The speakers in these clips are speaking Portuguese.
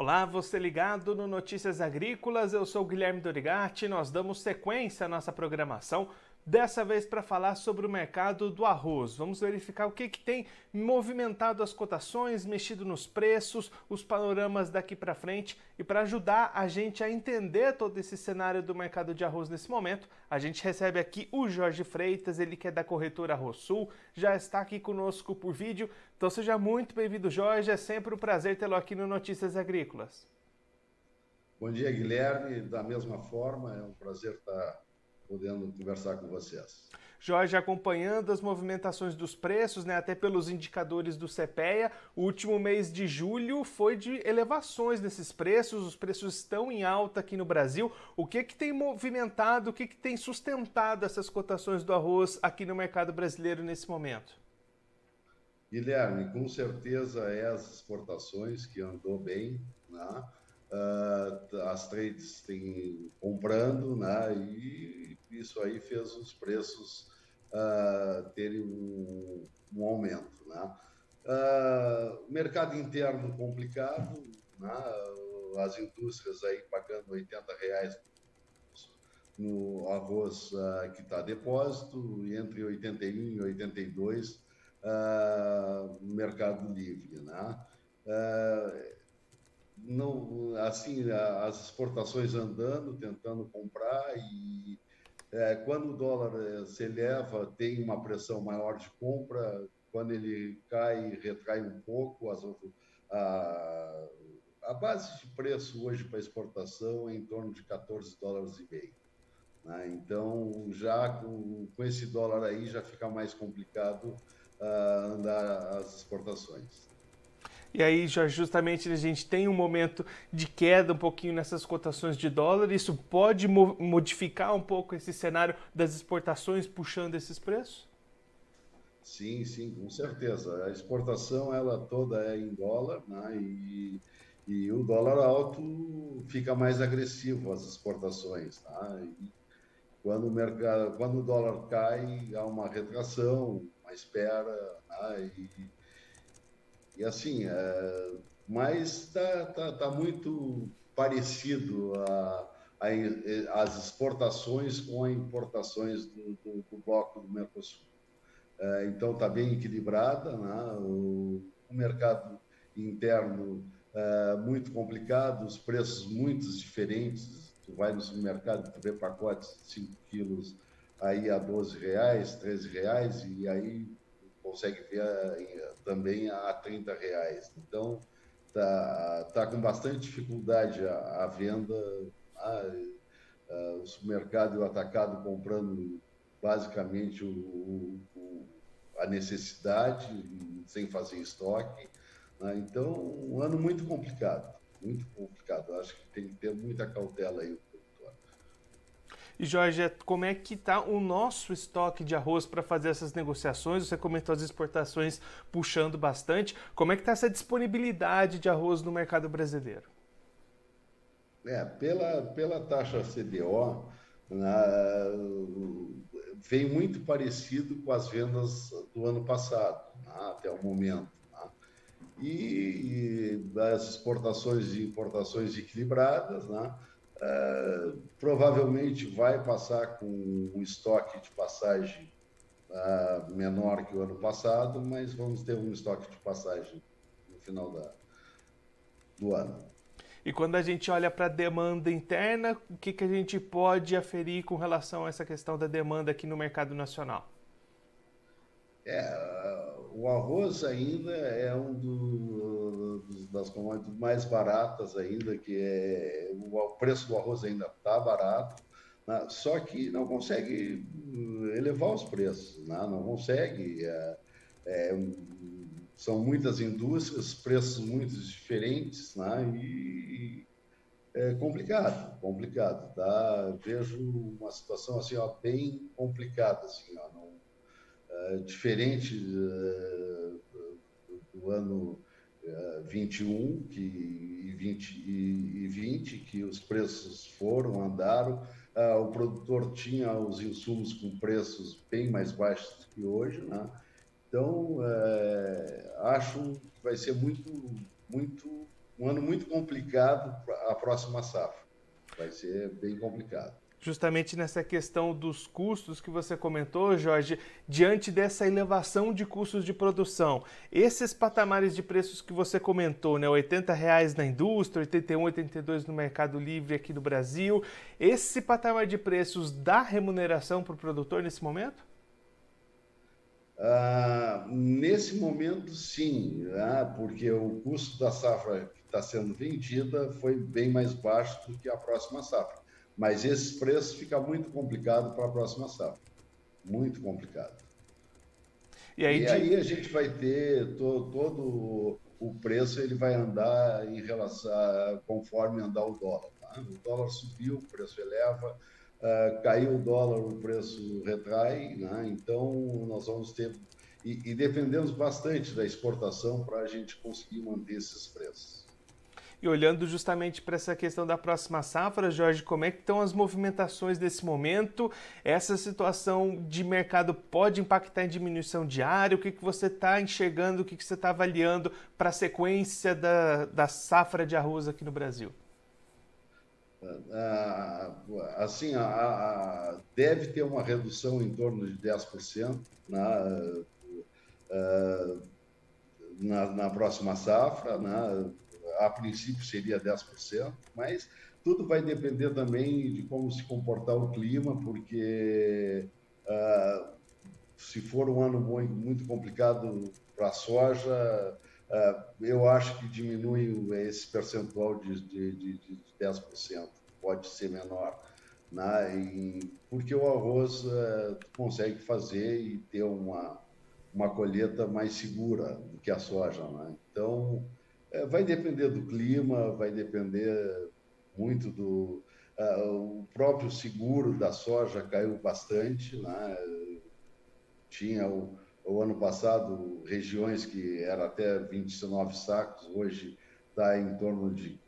Olá, você ligado no Notícias Agrícolas, eu sou Guilherme Dorigatti, nós damos sequência à nossa programação dessa vez para falar sobre o mercado do arroz. Vamos verificar o que, que tem movimentado as cotações, mexido nos preços, os panoramas daqui para frente e para ajudar a gente a entender todo esse cenário do mercado de arroz nesse momento, a gente recebe aqui o Jorge Freitas, ele que é da corretora Arroz Sul, já está aqui conosco por vídeo. Então seja muito bem-vindo, Jorge, é sempre um prazer tê-lo aqui no Notícias Agrícolas. Bom dia, Guilherme. Da mesma forma, é um prazer estar podendo conversar com vocês. Jorge, acompanhando as movimentações dos preços, né, até pelos indicadores do CPEA, o último mês de julho foi de elevações desses preços, os preços estão em alta aqui no Brasil. O que, que tem movimentado, o que, que tem sustentado essas cotações do arroz aqui no mercado brasileiro nesse momento? Guilherme, com certeza é as exportações que andou bem, né? Uh, as trades têm comprando, né? E isso aí fez os preços uh, terem um, um, aumento, né? Uh, mercado interno complicado, né? As indústrias aí pagando 80 reais no arroz uh, que está depósito e entre 81 e 82 uh, mercado livre, né? Não, assim, as exportações andando, tentando comprar e é, quando o dólar é, se eleva, tem uma pressão maior de compra, quando ele cai, retrai um pouco, as, a, a base de preço hoje para exportação é em torno de 14 dólares e meio. Né? Então, já com, com, esse dólar aí, já fica mais complicado uh, andar as exportações. E aí, justamente a gente tem um momento de queda um pouquinho nessas cotações de dólar. Isso pode mo modificar um pouco esse cenário das exportações puxando esses preços? Sim, sim, com certeza. A exportação ela toda é em dólar, né? E, e o dólar alto fica mais agressivo as exportações, tá? E quando o mercado, quando o dólar cai, há uma retração, uma espera, né? E, e assim, é, mas está tá, tá muito parecido a, a, as exportações com as importações do, do, do bloco do Mercosul. É, então está bem equilibrada, né? o, o mercado interno é, muito complicado, os preços muito diferentes. Tu vai no supermercado, tu vê pacotes de 5 quilos aí a 12 reais, 13 reais, e aí consegue ver eh, também a 30 reais. Então, tá, tá com bastante dificuldade a, a venda, a, a, o supermercado e o atacado comprando basicamente o, o, a necessidade, sem fazer estoque. Né? Então, um ano muito complicado, muito complicado. Acho que tem que ter muita cautela aí e Jorge, como é que está o nosso estoque de arroz para fazer essas negociações? Você comentou as exportações puxando bastante. Como é que está essa disponibilidade de arroz no mercado brasileiro? É, pela, pela taxa CDO, na, vem muito parecido com as vendas do ano passado, né, até o momento. Né? E, e as exportações e importações equilibradas, né? Uh, provavelmente vai passar com um estoque de passagem uh, menor que o ano passado, mas vamos ter um estoque de passagem no final da, do ano. E quando a gente olha para a demanda interna, o que, que a gente pode aferir com relação a essa questão da demanda aqui no mercado nacional? É, o arroz ainda é um do, das commodities mais baratas ainda, que é o preço do arroz ainda está barato, né? só que não consegue hum, elevar os preços, né? não consegue. É, é, são muitas indústrias, preços muito diferentes, né? e é complicado, complicado, tá? Vejo uma situação assim, ó, bem complicada, assim, ó, não, é, diferente uh, do ano uh, 21 que, e, 20, e, e 20, que os preços foram, andaram, uh, o produtor tinha os insumos com preços bem mais baixos que hoje, né? Então, acho que vai ser muito, muito um ano muito complicado a próxima safra. Vai ser bem complicado justamente nessa questão dos custos que você comentou, Jorge, diante dessa elevação de custos de produção. Esses patamares de preços que você comentou, né, 80 reais na indústria, 81, 82 no Mercado Livre aqui no Brasil, esse patamar de preços dá remuneração para o produtor nesse momento? Ah, nesse momento, sim, né, porque o custo da safra que está sendo vendida foi bem mais baixo do que a próxima safra. Mas esses preços fica muito complicado para a próxima safra. Muito complicado. E aí, e aí a gente vai ter to, todo o preço, ele vai andar em relação a, conforme andar o dólar. Tá? O dólar subiu, o preço eleva, uh, caiu o dólar, o preço retrai, né? então nós vamos ter. E, e dependemos bastante da exportação para a gente conseguir manter esses preços. E olhando justamente para essa questão da próxima safra, Jorge, como é que estão as movimentações desse momento? Essa situação de mercado pode impactar em diminuição diária? O que, que você está enxergando, o que, que você está avaliando para a sequência da, da safra de arroz aqui no Brasil? Ah, assim, a, a, deve ter uma redução em torno de 10% na, ah, na, na próxima safra, né? A princípio seria 10%, mas tudo vai depender também de como se comportar o clima, porque uh, se for um ano muito complicado para a soja, uh, eu acho que diminui esse percentual de, de, de, de 10%, pode ser menor. Né? E, porque o arroz uh, consegue fazer e ter uma, uma colheita mais segura do que a soja. Né? Então, é, vai depender do clima, vai depender muito do. Uh, o próprio seguro da soja caiu bastante. Né? Tinha o, o ano passado regiões que era até 29 sacos, hoje está em torno de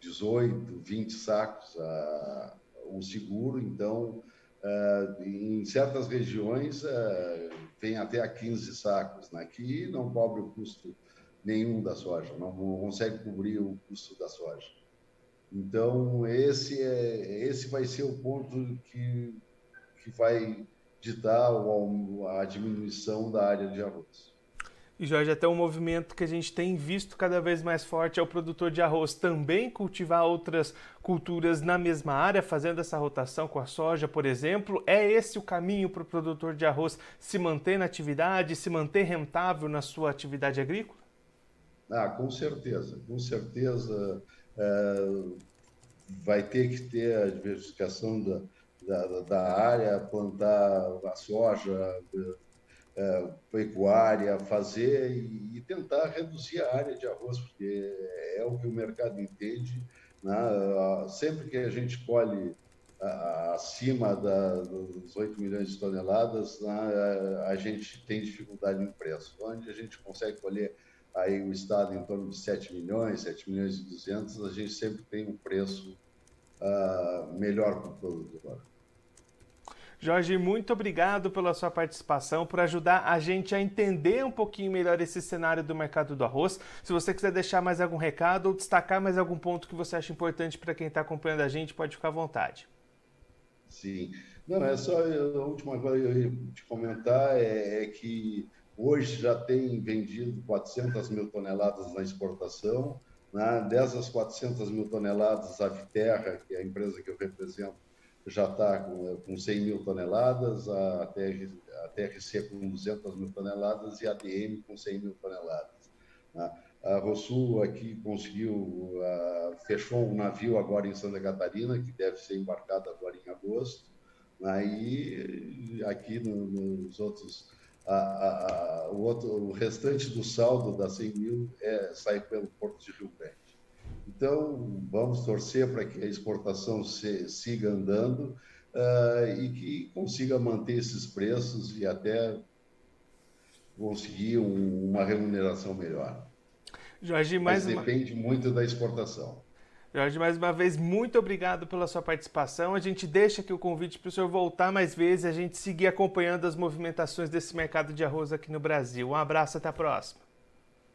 18, 20 sacos uh, o seguro. Então, uh, em certas regiões, uh, vem até a 15 sacos, né? que não cobre o custo nenhum da soja, não consegue cobrir o custo da soja. Então, esse, é, esse vai ser o ponto que, que vai ditar a diminuição da área de arroz. E Jorge, até um movimento que a gente tem visto cada vez mais forte é o produtor de arroz também cultivar outras culturas na mesma área, fazendo essa rotação com a soja, por exemplo. É esse o caminho para o produtor de arroz se manter na atividade, se manter rentável na sua atividade agrícola? Ah, com certeza, com certeza é, vai ter que ter a diversificação da, da, da área, plantar a soja, é, pecuária, fazer e, e, tentar reduzir a área de arroz, porque é o que o mercado entende. Né? Sempre que a gente colhe acima da, dos 8 milhões de toneladas, né, a gente tem dificuldade no preço. Onde a gente consegue colher aí o Estado em torno de 7 milhões, 7 milhões e 200, a gente sempre tem um preço uh, melhor para o produtor. Jorge, muito obrigado pela sua participação, por ajudar a gente a entender um pouquinho melhor esse cenário do mercado do arroz. Se você quiser deixar mais algum recado ou destacar mais algum ponto que você acha importante para quem está acompanhando a gente, pode ficar à vontade. Sim. Não, é só a última coisa que eu ia te comentar é, é que Hoje já tem vendido 400 mil toneladas na exportação. Né? Dessas 400 mil toneladas, a Viterra, que é a empresa que eu represento, já está com, com 100 mil toneladas, a, TR, a TRC com 200 mil toneladas e a ADM com 100 mil toneladas. Né? A Rosul aqui conseguiu, uh, fechou um navio agora em Santa Catarina, que deve ser embarcado agora em agosto. Né? E aqui no, nos outros a, a, o, outro, o restante do saldo das 100 mil é, sai pelo Porto de Rio Grande. Então, vamos torcer para que a exportação se, siga andando uh, e que consiga manter esses preços e até conseguir um, uma remuneração melhor. Jorge, mais Mas depende uma... muito da exportação. Jorge, mais uma vez, muito obrigado pela sua participação. A gente deixa aqui o convite para o senhor voltar mais vezes e a gente seguir acompanhando as movimentações desse mercado de arroz aqui no Brasil. Um abraço, até a próxima.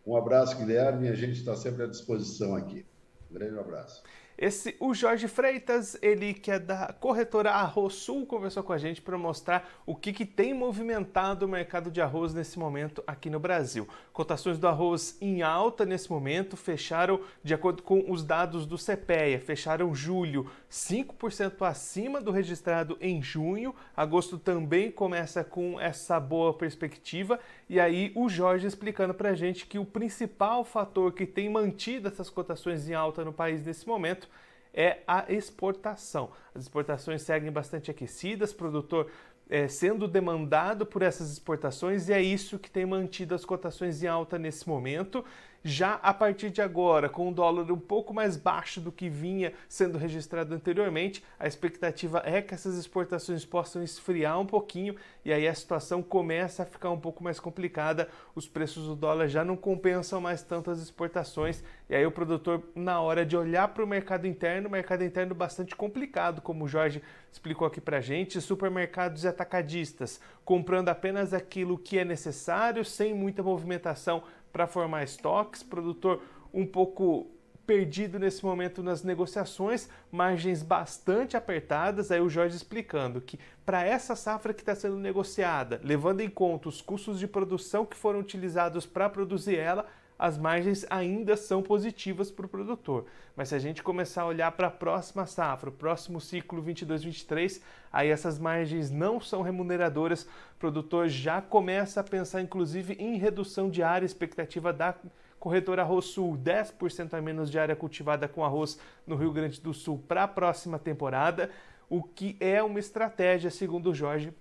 Um abraço, Guilherme. A gente está sempre à disposição aqui. Um grande abraço. Esse, o Jorge Freitas, ele que é da corretora Arroz Sul, conversou com a gente para mostrar o que, que tem movimentado o mercado de arroz nesse momento aqui no Brasil. Cotações do arroz em alta nesse momento fecharam, de acordo com os dados do CPEA, fecharam julho 5% acima do registrado em junho. Agosto também começa com essa boa perspectiva. E aí o Jorge explicando para a gente que o principal fator que tem mantido essas cotações em alta no país nesse momento é a exportação. As exportações seguem bastante aquecidas, produtor é, sendo demandado por essas exportações e é isso que tem mantido as cotações em alta nesse momento. Já a partir de agora, com o dólar um pouco mais baixo do que vinha sendo registrado anteriormente, a expectativa é que essas exportações possam esfriar um pouquinho e aí a situação começa a ficar um pouco mais complicada. Os preços do dólar já não compensam mais tanto as exportações e aí o produtor, na hora de olhar para o mercado interno, mercado interno bastante complicado, como o Jorge explicou aqui para gente, supermercados e atacadistas comprando apenas aquilo que é necessário, sem muita movimentação para formar estoques, produtor um pouco perdido nesse momento nas negociações, margens bastante apertadas. Aí o Jorge explicando que para essa safra que está sendo negociada, levando em conta os custos de produção que foram utilizados para produzir ela, as margens ainda são positivas para o produtor. Mas se a gente começar a olhar para a próxima safra, o próximo ciclo 22-23, aí essas margens não são remuneradoras. O produtor já começa a pensar, inclusive, em redução de área, expectativa da corretora Arroz Sul, 10% a menos de área cultivada com arroz no Rio Grande do Sul para a próxima temporada, o que é uma estratégia, segundo o Jorge,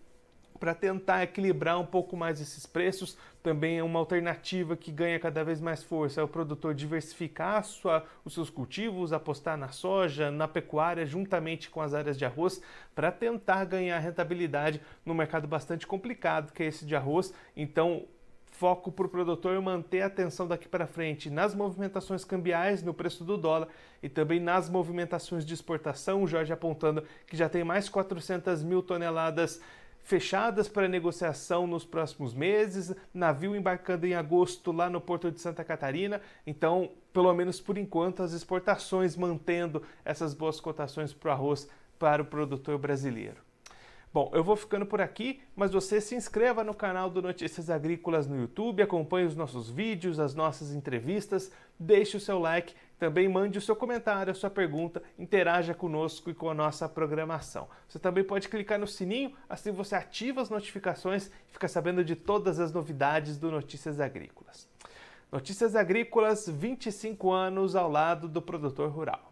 para tentar equilibrar um pouco mais esses preços. Também é uma alternativa que ganha cada vez mais força é o produtor diversificar sua, os seus cultivos, apostar na soja, na pecuária, juntamente com as áreas de arroz, para tentar ganhar rentabilidade no mercado bastante complicado que é esse de arroz. Então, foco para o produtor manter a atenção daqui para frente nas movimentações cambiais, no preço do dólar e também nas movimentações de exportação. O Jorge apontando que já tem mais 400 mil toneladas fechadas para negociação nos próximos meses, navio embarcando em agosto lá no porto de Santa Catarina. Então, pelo menos por enquanto, as exportações mantendo essas boas cotações para o arroz para o produtor brasileiro. Bom, eu vou ficando por aqui, mas você se inscreva no canal do Notícias Agrícolas no YouTube, acompanhe os nossos vídeos, as nossas entrevistas, deixe o seu like, também mande o seu comentário, a sua pergunta, interaja conosco e com a nossa programação. Você também pode clicar no sininho, assim você ativa as notificações e fica sabendo de todas as novidades do Notícias Agrícolas. Notícias Agrícolas, 25 anos ao lado do produtor rural.